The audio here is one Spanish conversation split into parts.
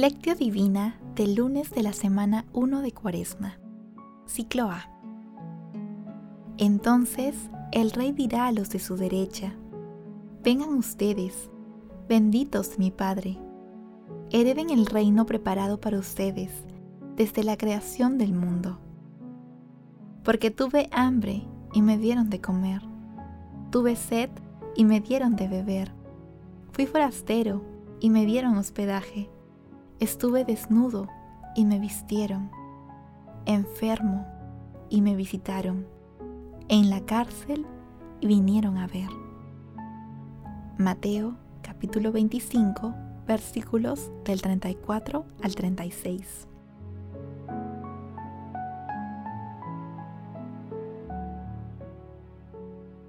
Lectio Divina del lunes de la semana 1 de Cuaresma. Ciclo A. Entonces el rey dirá a los de su derecha, Vengan ustedes, benditos mi Padre, hereden el reino preparado para ustedes desde la creación del mundo. Porque tuve hambre y me dieron de comer, tuve sed y me dieron de beber, fui forastero y me dieron hospedaje Estuve desnudo y me vistieron, enfermo y me visitaron, en la cárcel y vinieron a ver. Mateo capítulo 25 versículos del 34 al 36.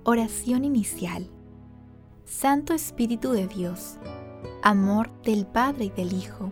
Oración inicial. Santo Espíritu de Dios, amor del Padre y del Hijo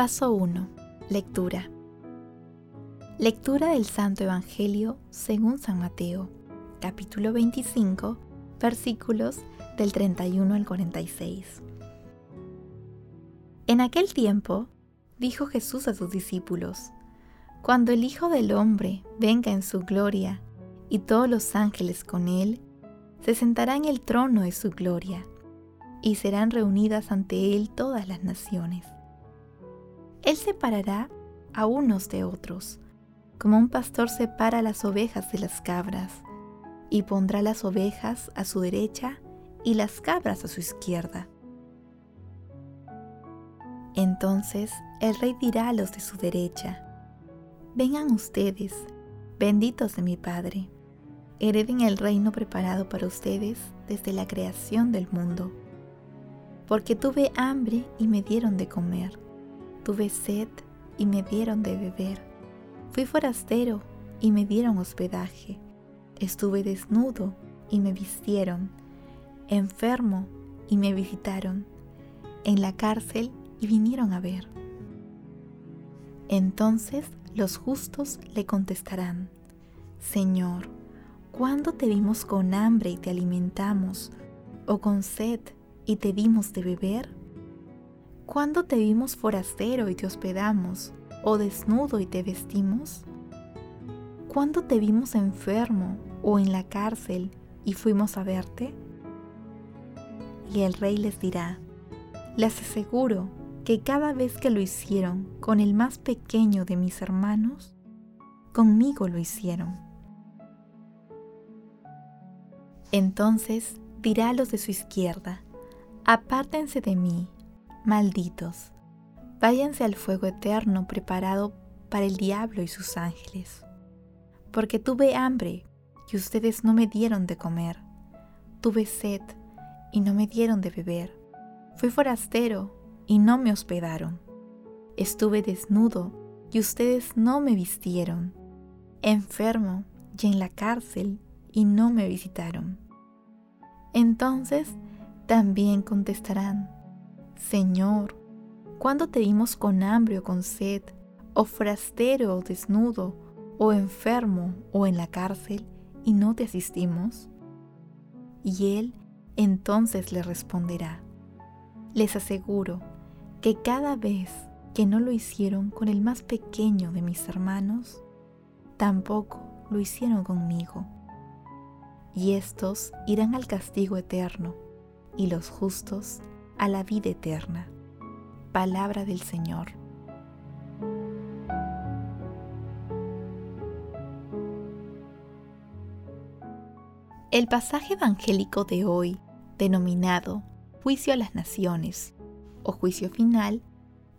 Paso 1. Lectura. Lectura del Santo Evangelio según San Mateo, capítulo 25, versículos del 31 al 46. En aquel tiempo, dijo Jesús a sus discípulos, Cuando el Hijo del Hombre venga en su gloria y todos los ángeles con él, se sentará en el trono de su gloria, y serán reunidas ante él todas las naciones él separará a unos de otros, como un pastor separa las ovejas de las cabras, y pondrá las ovejas a su derecha y las cabras a su izquierda. Entonces el rey dirá a los de su derecha, Vengan ustedes, benditos de mi Padre, hereden el reino preparado para ustedes desde la creación del mundo, porque tuve hambre y me dieron de comer Tuve sed y me dieron de beber. Fui forastero y me dieron hospedaje. Estuve desnudo y me vistieron. Enfermo y me visitaron. En la cárcel y vinieron a ver. Entonces los justos le contestarán, Señor, ¿cuándo te vimos con hambre y te alimentamos, o con sed y te dimos de beber? ¿Cuándo te vimos forastero y te hospedamos, o desnudo y te vestimos? ¿Cuándo te vimos enfermo o en la cárcel y fuimos a verte? Y el rey les dirá, les aseguro que cada vez que lo hicieron con el más pequeño de mis hermanos, conmigo lo hicieron. Entonces dirá a los de su izquierda, apártense de mí Malditos, váyanse al fuego eterno preparado para el diablo y sus ángeles. Porque tuve hambre y ustedes no me dieron de comer. Tuve sed y no me dieron de beber. Fui forastero y no me hospedaron. Estuve desnudo y ustedes no me vistieron. Enfermo y en la cárcel y no me visitaron. Entonces también contestarán, Señor, ¿cuándo te vimos con hambre o con sed, o forastero o desnudo, o enfermo o en la cárcel, y no te asistimos? Y él entonces le responderá, les aseguro que cada vez que no lo hicieron con el más pequeño de mis hermanos, tampoco lo hicieron conmigo. Y estos irán al castigo eterno, y los justos a la vida eterna. Palabra del Señor. El pasaje evangélico de hoy, denominado Juicio a las Naciones o Juicio Final,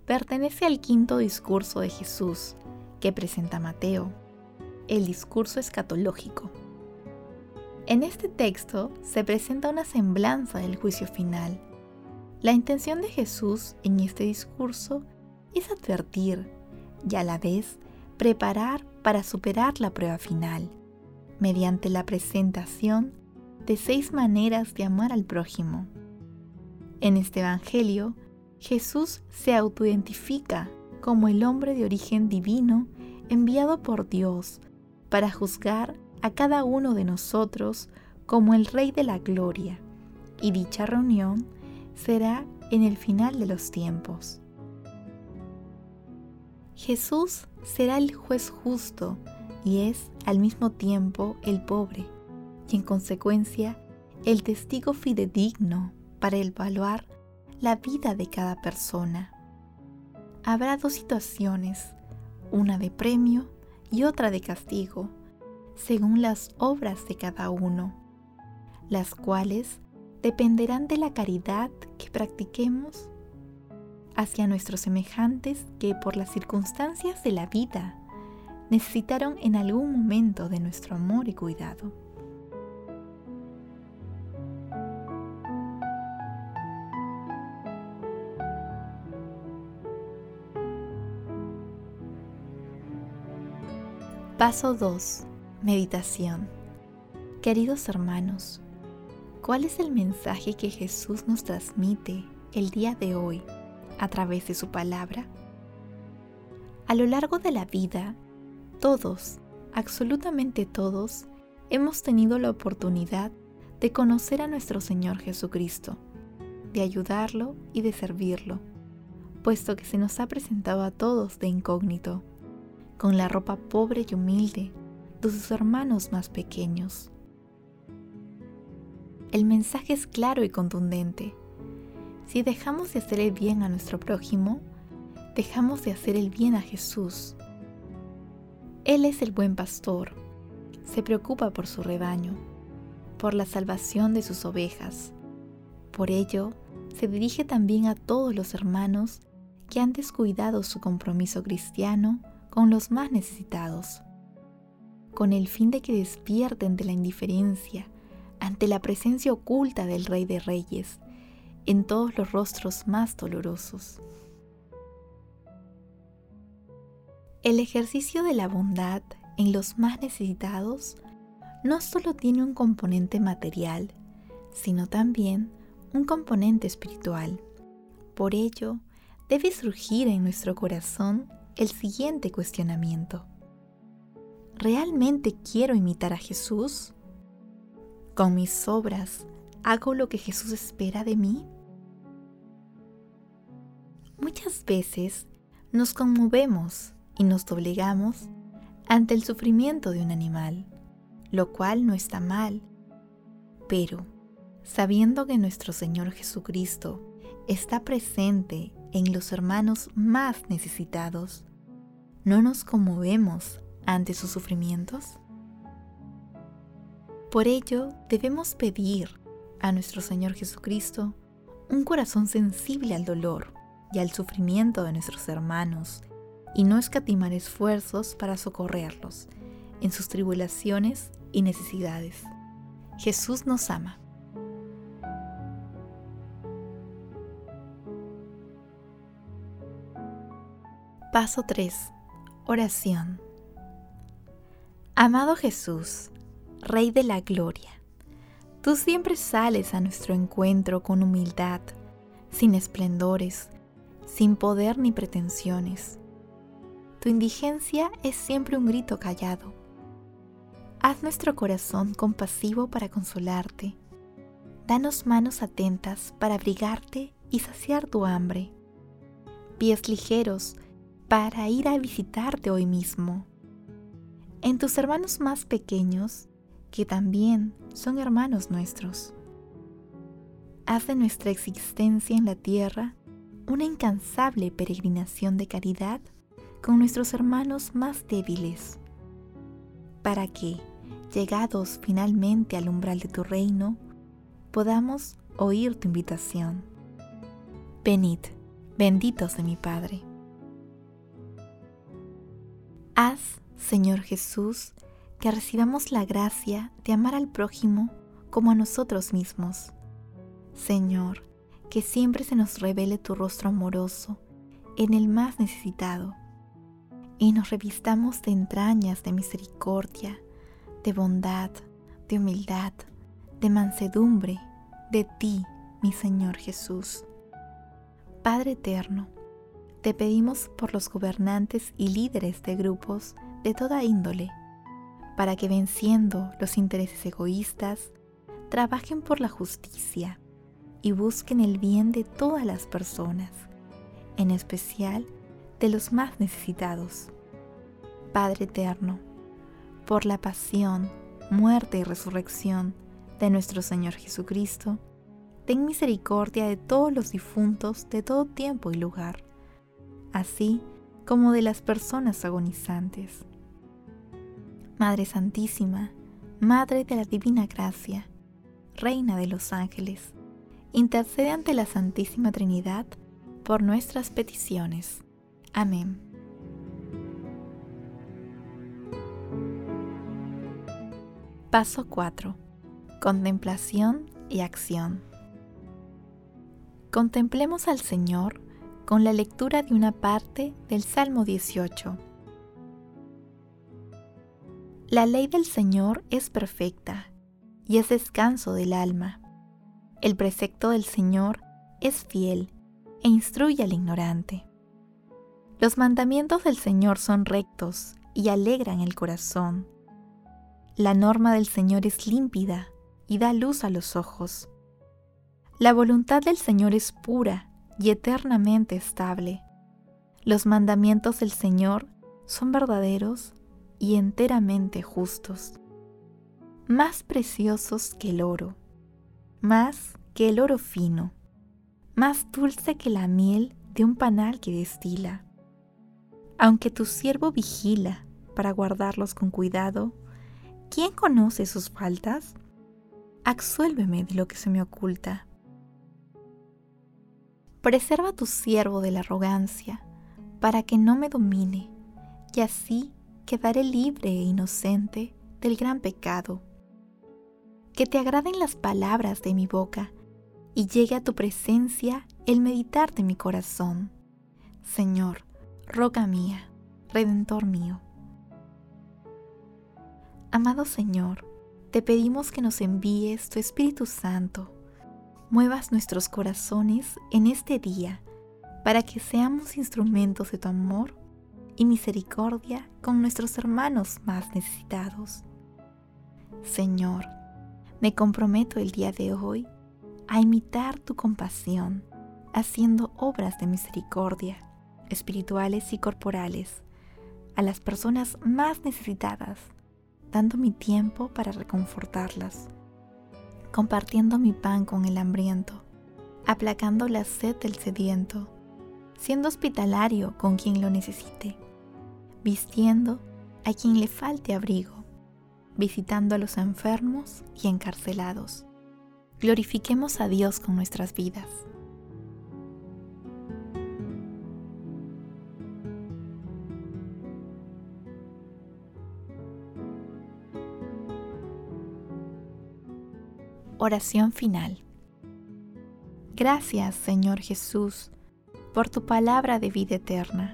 pertenece al quinto discurso de Jesús que presenta Mateo, el discurso escatológico. En este texto se presenta una semblanza del juicio final. La intención de Jesús en este discurso es advertir y a la vez preparar para superar la prueba final, mediante la presentación de seis maneras de amar al prójimo. En este Evangelio, Jesús se autoidentifica como el hombre de origen divino enviado por Dios para juzgar a cada uno de nosotros como el Rey de la Gloria, y dicha reunión será en el final de los tiempos. Jesús será el juez justo y es al mismo tiempo el pobre y en consecuencia el testigo fidedigno para evaluar la vida de cada persona. Habrá dos situaciones, una de premio y otra de castigo, según las obras de cada uno, las cuales dependerán de la caridad que practiquemos hacia nuestros semejantes que por las circunstancias de la vida necesitaron en algún momento de nuestro amor y cuidado. Paso 2. Meditación. Queridos hermanos, ¿cuál es el mensaje que Jesús nos transmite el día de hoy a través de su palabra? A lo largo de la vida, todos, absolutamente todos, hemos tenido la oportunidad de conocer a nuestro Señor Jesucristo, de ayudarlo y de servirlo, puesto que se nos ha presentado a todos de incógnito, con la ropa pobre y humilde de sus hermanos más pequeños. El mensaje es claro y contundente. Si dejamos de hacer el bien a nuestro prójimo, dejamos de hacer el bien a Jesús. Él es el buen pastor. Se preocupa por su rebaño, por la salvación de sus ovejas. Por ello, se dirige también a todos los hermanos que han descuidado su compromiso cristiano con los más necesitados, con el fin de que despierten de la indiferencia ante la presencia oculta del Rey de Reyes en todos los rostros más dolorosos. El ejercicio de la bondad en los más necesitados no solo tiene un componente material, sino también un componente espiritual. Por ello, debe surgir en nuestro corazón el siguiente cuestionamiento. ¿Realmente quiero imitar a Jesús? ¿Con mis obras hago lo que Jesús espera de mí? Muchas veces nos conmovemos y nos doblegamos ante el sufrimiento de un animal, lo cual no está mal, pero sabiendo que nuestro Señor Jesucristo está presente en los hermanos más necesitados, ¿no nos conmovemos ante sus sufrimientos? Por ello debemos pedir a nuestro Señor Jesucristo un corazón sensible al dolor y al sufrimiento de nuestros hermanos y no escatimar esfuerzos para socorrerlos en sus tribulaciones y necesidades. Jesús nos ama. Paso 3. Oración. Amado Jesús, Rey de la Gloria, tú siempre sales a nuestro encuentro con humildad, sin esplendores, sin poder ni pretensiones. Tu indigencia es siempre un grito callado. Haz nuestro corazón compasivo para consolarte. Danos manos atentas para abrigarte y saciar tu hambre. Pies ligeros para ir a visitarte hoy mismo. En tus hermanos más pequeños, que también son hermanos nuestros. Haz de nuestra existencia en la tierra una incansable peregrinación de caridad con nuestros hermanos más débiles, para que, llegados finalmente al umbral de tu reino, podamos oír tu invitación. Venid, benditos de mi Padre. Haz, Señor Jesús, que recibamos la gracia de amar al prójimo como a nosotros mismos. Señor, que siempre se nos revele tu rostro amoroso en el más necesitado y nos revistamos de entrañas de misericordia, de bondad, de humildad, de mansedumbre, de ti, mi Señor Jesús. Padre eterno, te pedimos por los gobernantes y líderes de grupos de toda índole, para que venciendo los intereses egoístas, trabajen por la justicia y busquen el bien de todas las personas, en especial de los más necesitados. Padre eterno, por la pasión, muerte y resurrección de nuestro Señor Jesucristo, ten misericordia de todos los difuntos de todo tiempo y lugar así como de las personas agonizantes. Madre Santísima, Madre de la Divina Gracia, Reina de los Ángeles, intercede ante la Santísima Trinidad por nuestras peticiones. Amén. Paso 4. Contemplación y acción. Contemplemos al Señor con la lectura de una parte del Salmo 18. La ley del Señor es perfecta y es descanso del alma. El precepto del Señor es fiel e instruye al ignorante. Los mandamientos del Señor son rectos y alegran el corazón. La norma del Señor es límpida y da luz a los ojos. La voluntad del Señor es pura y eternamente estable. Los mandamientos del Señor son verdaderos y enteramente justos, más preciosos que el oro, más que el oro fino, más dulce que la miel de un panal que destila. Aunque tu siervo vigila para guardarlos con cuidado, ¿quién conoce sus faltas? Absuélveme de lo que se me oculta Preserva a tu siervo de la arrogancia, para que no me domine, y así quedaré libre e inocente del gran pecado. Que te agraden las palabras de mi boca, y llegue a tu presencia el meditar de mi corazón. Señor, roca mía, redentor mío. Amado Señor, te pedimos que nos envíes tu Espíritu Santo muevas nuestros corazones en este día para que seamos instrumentos de tu amor y misericordia con nuestros hermanos más necesitados. Señor, me comprometo el día de hoy a imitar tu compasión, haciendo obras de misericordia, espirituales y corporales, a las personas más necesitadas, dando mi tiempo para reconfortarlas compartiendo mi pan con el hambriento, aplacando la sed del sediento, siendo hospitalario con quien lo necesite, vistiendo a quien le falte abrigo, visitando a los enfermos y encarcelados. Glorifiquemos a Dios con nuestras vidas. Oración final. Gracias, Señor Jesús, por tu palabra de vida eterna.